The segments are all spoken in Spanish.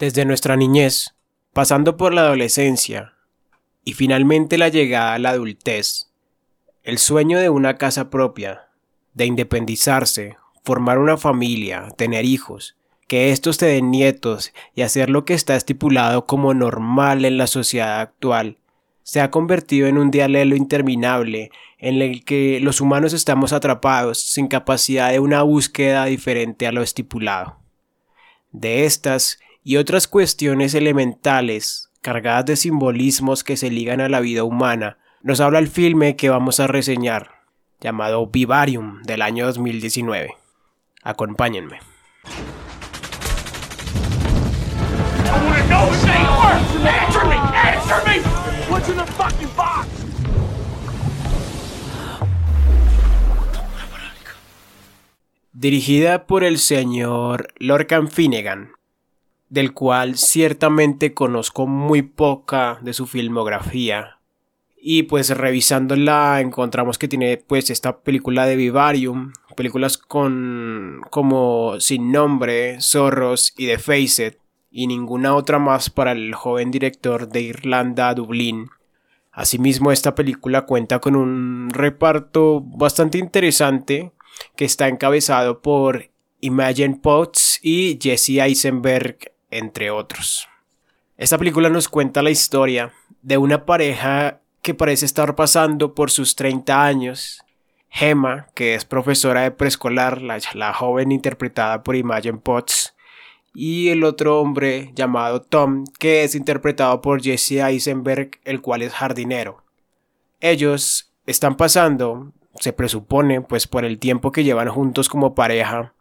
Desde nuestra niñez, pasando por la adolescencia y finalmente la llegada a la adultez, el sueño de una casa propia, de independizarse, formar una familia, tener hijos, que estos te den nietos y hacer lo que está estipulado como normal en la sociedad actual, se ha convertido en un dialelo interminable en el que los humanos estamos atrapados sin capacidad de una búsqueda diferente a lo estipulado. De estas y otras cuestiones elementales, cargadas de simbolismos que se ligan a la vida humana, nos habla el filme que vamos a reseñar, llamado Vivarium del año 2019. Acompáñenme. Dirigida por el señor Lorcan Finnegan, del cual ciertamente conozco muy poca de su filmografía. Y pues revisándola encontramos que tiene pues esta película de Vivarium, películas con como Sin Nombre, Zorros y The Face It, y ninguna otra más para el joven director de Irlanda, Dublín. Asimismo, esta película cuenta con un reparto bastante interesante que está encabezado por Imogen Potts y Jesse Eisenberg entre otros. Esta película nos cuenta la historia de una pareja que parece estar pasando por sus 30 años. Gemma, que es profesora de preescolar, la, joven interpretada por Imogen Potts, y el otro hombre llamado Tom, que es interpretado por Jesse Eisenberg, el cual es jardinero. Ellos están pasando, se presupone, pues por el tiempo que llevan juntos como pareja,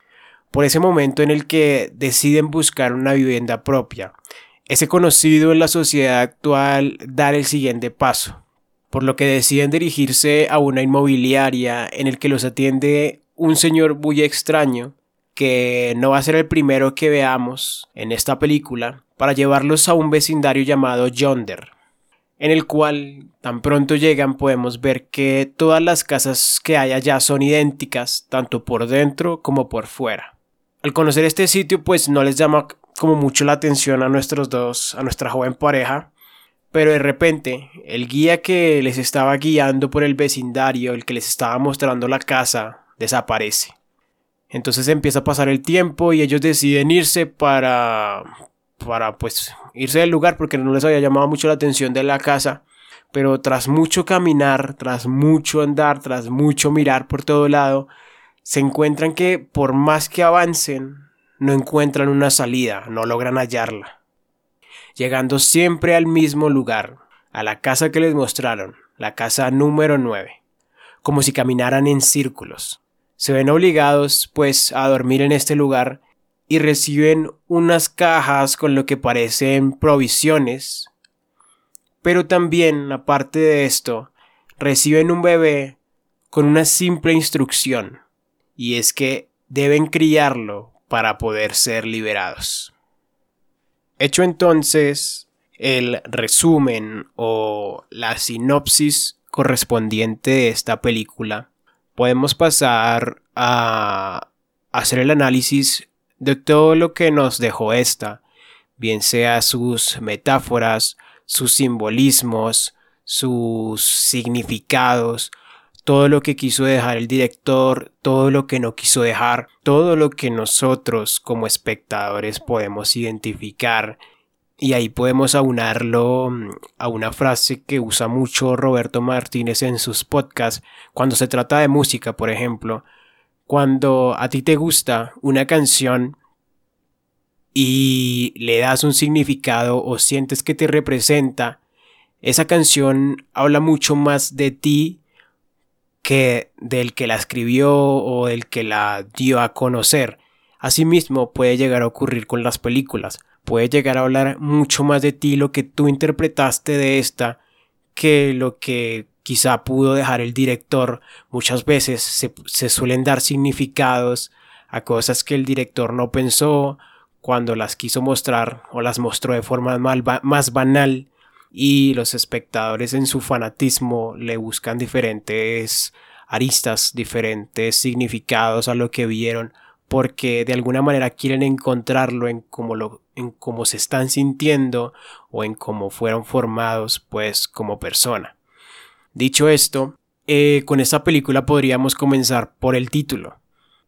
por ese momento en el que deciden buscar una vivienda propia, ese conocido en la sociedad actual dar el siguiente paso, por lo que deciden dirigirse a una inmobiliaria en el que los atiende un señor muy extraño, que no va a ser el primero que veamos en esta película, para llevarlos a un vecindario llamado Yonder, en el cual tan pronto llegan podemos ver que todas las casas que hay allá son idénticas, tanto por dentro como por fuera. Al conocer este sitio, pues no les llama como mucho la atención a nuestros dos, a nuestra joven pareja, pero de repente el guía que les estaba guiando por el vecindario, el que les estaba mostrando la casa, desaparece. Entonces empieza a pasar el tiempo y ellos deciden irse para para pues irse del lugar porque no les había llamado mucho la atención de la casa. Pero tras mucho caminar, tras mucho andar, tras mucho mirar por todo lado, se encuentran que por más que avancen, no encuentran una salida, no logran hallarla. Llegando siempre al mismo lugar, a la casa que les mostraron, la casa número 9, como si caminaran en círculos. Se ven obligados, pues, a dormir en este lugar y reciben unas cajas con lo que parecen provisiones. Pero también, aparte de esto, reciben un bebé con una simple instrucción y es que deben criarlo para poder ser liberados. Hecho entonces el resumen o la sinopsis correspondiente de esta película, podemos pasar a hacer el análisis de todo lo que nos dejó esta, bien sea sus metáforas, sus simbolismos, sus significados, todo lo que quiso dejar el director, todo lo que no quiso dejar, todo lo que nosotros como espectadores podemos identificar. Y ahí podemos aunarlo mm, a una frase que usa mucho Roberto Martínez en sus podcasts cuando se trata de música, por ejemplo. Cuando a ti te gusta una canción y le das un significado o sientes que te representa, esa canción habla mucho más de ti que del que la escribió o del que la dio a conocer. Asimismo puede llegar a ocurrir con las películas. Puede llegar a hablar mucho más de ti lo que tú interpretaste de esta que lo que quizá pudo dejar el director. Muchas veces se, suelen dar significados a cosas que el director no pensó cuando las quiso mostrar o las mostró de forma más banal y los espectadores en su fanatismo le buscan diferentes aristas, diferentes significados a lo que vieron porque de alguna manera quieren encontrarlo en cómo, lo, en cómo se están sintiendo o en cómo fueron formados pues como persona. Dicho esto, eh, con esta película podríamos comenzar por el título.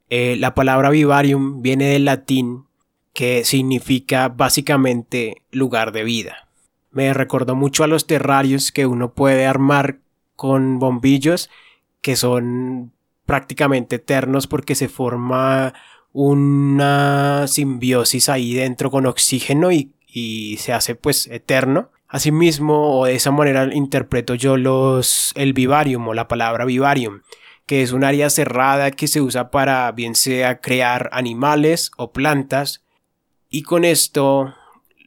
Eh, la palabra vivarium viene del latín que significa básicamente lugar de vida. Me recordó mucho a los terrarios que uno puede armar con bombillos que son prácticamente eternos porque se forma una simbiosis ahí dentro con oxígeno y, y se hace pues eterno. Asimismo, o de esa manera interpreto yo los el vivarium o la palabra vivarium, que es un área cerrada que se usa para bien sea crear animales o plantas y con esto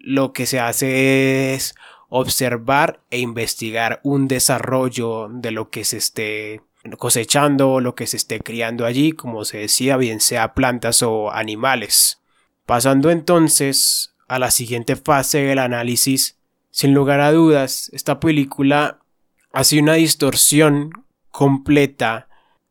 lo que se hace es observar e investigar un desarrollo de lo que se esté cosechando, lo que se esté criando allí, como se decía, bien sea plantas o animales. Pasando entonces a la siguiente fase del análisis, sin lugar a dudas, esta película hace una distorsión completa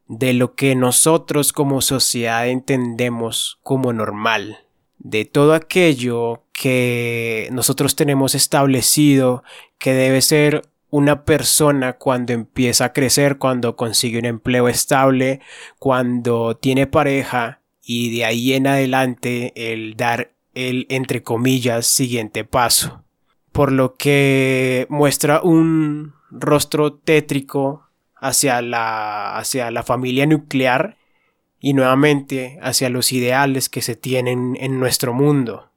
de lo que nosotros como sociedad entendemos como normal, de todo aquello que nosotros tenemos establecido que debe ser una persona cuando empieza a crecer, cuando consigue un empleo estable, cuando tiene pareja y de ahí en adelante el dar el entre comillas siguiente paso. Por lo que muestra un rostro tétrico hacia la, hacia la familia nuclear y nuevamente hacia los ideales que se tienen en nuestro mundo,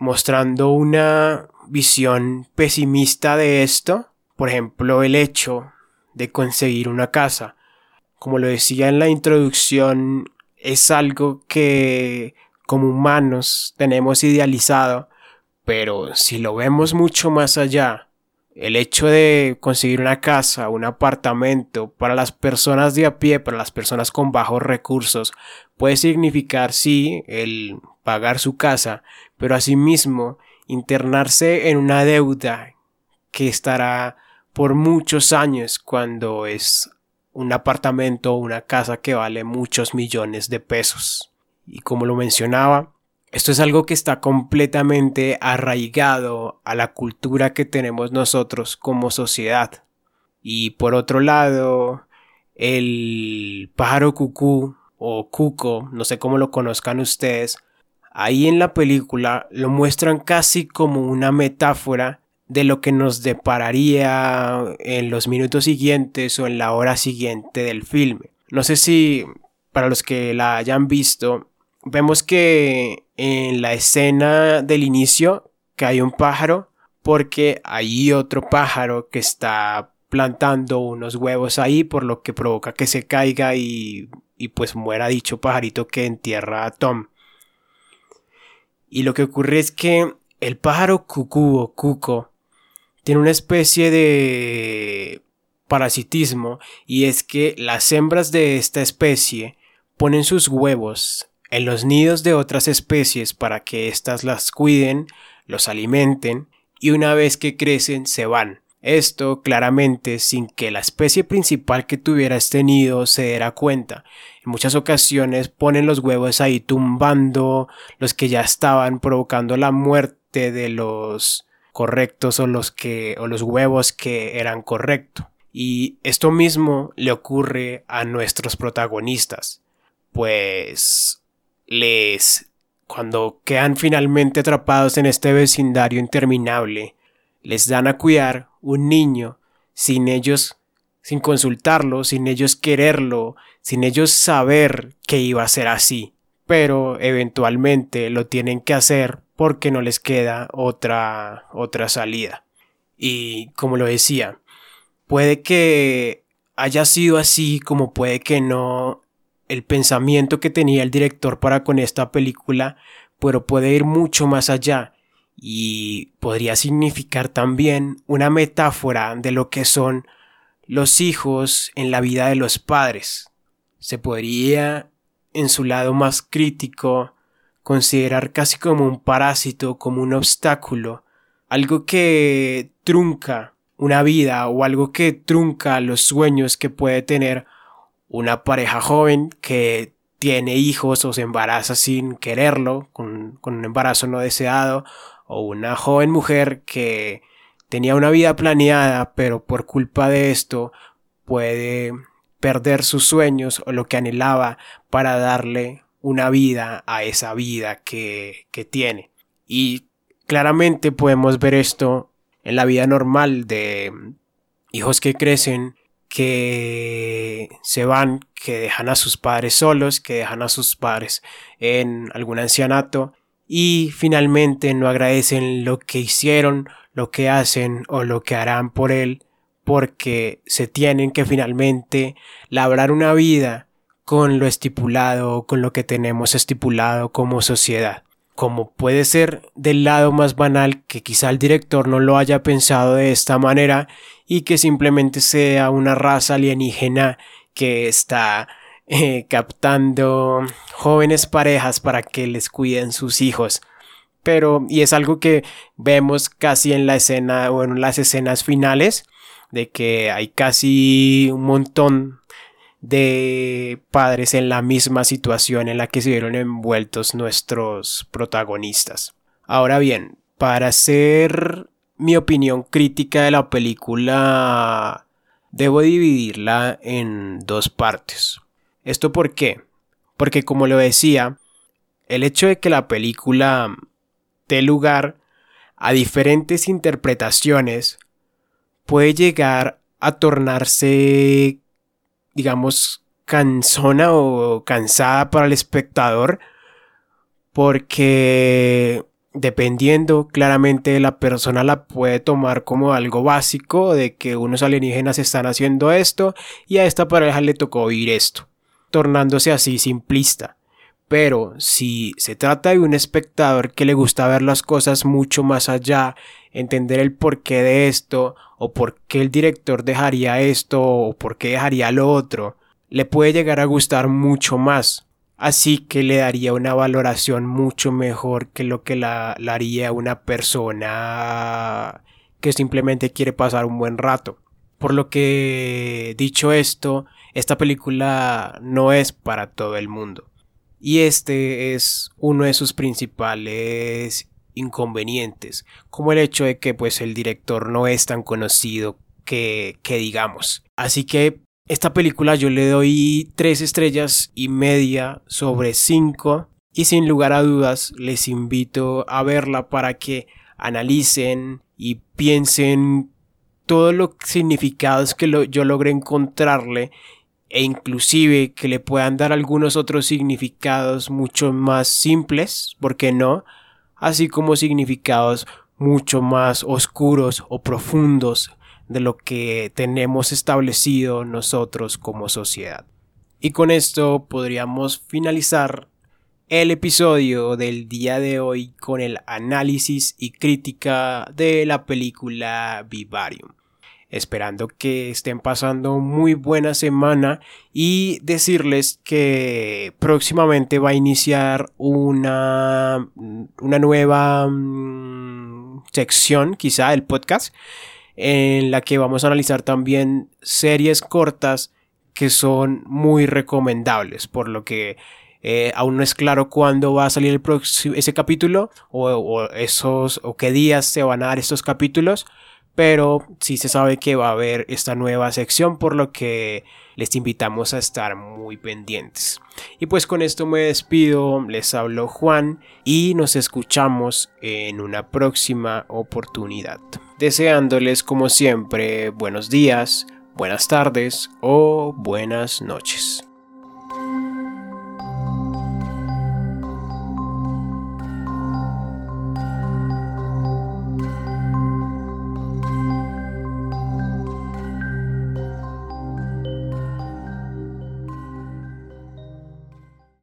mostrando una visión pesimista de esto por ejemplo, el hecho de conseguir una casa. Como lo decía en la introducción, es algo que como humanos tenemos idealizado, pero si lo vemos mucho más allá, el hecho de conseguir una casa, un apartamento para las personas de a pie, para las personas con bajos recursos, puede significar sí el pagar su casa, pero asimismo internarse en una deuda que estará por muchos años cuando es un apartamento o una casa que vale muchos millones de pesos. Y como lo mencionaba, esto es algo que está completamente arraigado a la cultura que tenemos nosotros como sociedad. Y por otro lado, el pájaro cucú o cuco, no sé cómo lo conozcan ustedes, ahí en la película lo muestran casi como una metáfora de lo que nos depararía en los minutos siguientes o en la hora siguiente del filme. No sé si para los que la hayan visto, vemos que en la escena del inicio que hay un pájaro porque hay otro pájaro que está plantando unos huevos ahí por lo que provoca que se caiga y, y pues muera dicho pajarito que entierra a Tom. Y lo que ocurre es que el pájaro cucú o cuco tiene una especie de parasitismo y es que las hembras de esta especie ponen sus huevos en los nidos de otras especies para que éstas las cuiden, los alimenten y una vez que crecen se van. Esto claramente sin que la especie principal que tuviera este nido se diera cuenta. En muchas ocasiones ponen los huevos ahí tumbando los que ya estaban provocando la muerte de los correctos o los que o los huevos que eran correctos. Y esto mismo le ocurre a nuestros protagonistas, pues les cuando quedan finalmente atrapados en este vecindario interminable, les dan a cuidar un niño sin ellos sin consultarlo, sin ellos quererlo, sin ellos saber que iba a ser así, pero eventualmente lo tienen que hacer porque no les queda otra, otra salida. Y como lo decía, puede que haya sido así como puede que no el pensamiento que tenía el director para con esta película, pero puede ir mucho más allá y podría significar también una metáfora de lo que son los hijos en la vida de los padres. Se podría, en su lado más crítico, considerar casi como un parásito, como un obstáculo, algo que trunca una vida o algo que trunca los sueños que puede tener una pareja joven que tiene hijos o se embaraza sin quererlo, con, con un embarazo no deseado, o una joven mujer que tenía una vida planeada, pero por culpa de esto puede perder sus sueños o lo que anhelaba para darle una vida a esa vida que, que tiene. Y claramente podemos ver esto en la vida normal de hijos que crecen, que se van, que dejan a sus padres solos, que dejan a sus padres en algún ancianato y finalmente no agradecen lo que hicieron, lo que hacen o lo que harán por él porque se tienen que finalmente labrar una vida con lo estipulado, con lo que tenemos estipulado como sociedad. Como puede ser del lado más banal que quizá el director no lo haya pensado de esta manera y que simplemente sea una raza alienígena que está eh, captando jóvenes parejas para que les cuiden sus hijos. Pero, y es algo que vemos casi en la escena o en las escenas finales, de que hay casi un montón de padres en la misma situación en la que se vieron envueltos nuestros protagonistas. Ahora bien, para hacer mi opinión crítica de la película, debo dividirla en dos partes. ¿Esto por qué? Porque como lo decía, el hecho de que la película dé lugar a diferentes interpretaciones puede llegar a tornarse, digamos, cansona o cansada para el espectador porque dependiendo claramente la persona la puede tomar como algo básico de que unos alienígenas están haciendo esto y a esta pareja le tocó oír esto, tornándose así simplista. Pero si se trata de un espectador que le gusta ver las cosas mucho más allá, entender el porqué de esto, o por qué el director dejaría esto, o por qué dejaría lo otro, le puede llegar a gustar mucho más. Así que le daría una valoración mucho mejor que lo que la, la haría una persona que simplemente quiere pasar un buen rato. Por lo que, dicho esto, esta película no es para todo el mundo. Y este es uno de sus principales inconvenientes, como el hecho de que pues el director no es tan conocido que, que digamos. Así que esta película yo le doy tres estrellas y media sobre cinco y sin lugar a dudas les invito a verla para que analicen y piensen todos los significados que yo logré encontrarle e inclusive que le puedan dar algunos otros significados mucho más simples, ¿por qué no? Así como significados mucho más oscuros o profundos de lo que tenemos establecido nosotros como sociedad. Y con esto podríamos finalizar el episodio del día de hoy con el análisis y crítica de la película Vivarium esperando que estén pasando muy buena semana y decirles que próximamente va a iniciar una, una nueva mm, sección quizá del podcast en la que vamos a analizar también series cortas que son muy recomendables por lo que eh, aún no es claro cuándo va a salir el próximo, ese capítulo o, o, esos o qué días se van a dar estos capítulos pero sí se sabe que va a haber esta nueva sección por lo que les invitamos a estar muy pendientes. Y pues con esto me despido, les hablo Juan y nos escuchamos en una próxima oportunidad. Deseándoles como siempre buenos días, buenas tardes o buenas noches.